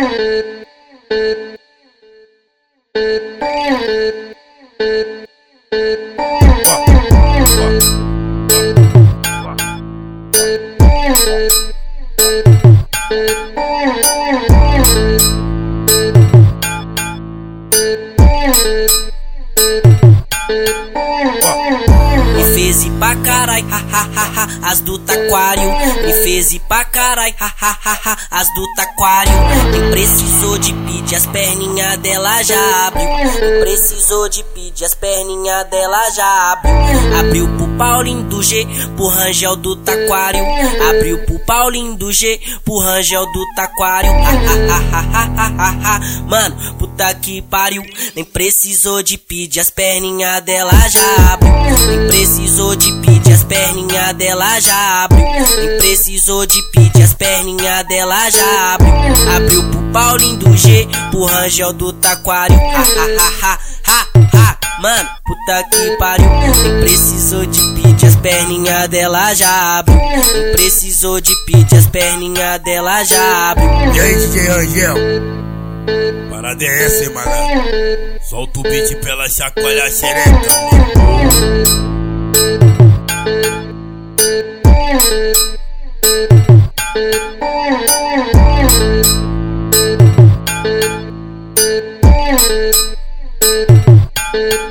Me fez ir pra carai, ha as do taquário. Me fez ir pra carai, as do taquário. Nem precisou de pedir, as perninhas dela já abriu. Nem precisou de pedir, as perninhas dela já abriu. Abriu pro Paulinho do G, pro Rangel do taquário. Abriu pro Paulinho do G, pro Rangel do taquário. Mano, puta que pariu. Nem precisou de pedir, as perninhas dela já abriu. Nem precisou de pedir, as perninhas dela já abriu. Nem precisou de pedir, as perninhas dela já abriu. Abriu pro Paulinho do G, pro Rangel do Taquário. Ha ha ha ha ha ha. Mano, puta que pariu. Nem precisou de pedir, as perninhas dela já abriu. Nem precisou de pedir, as perninhas dela já abriu. E aí, Rangel? Parada é essa, hein? Solta o beat pela chacoalha xereca, mano. Thank you.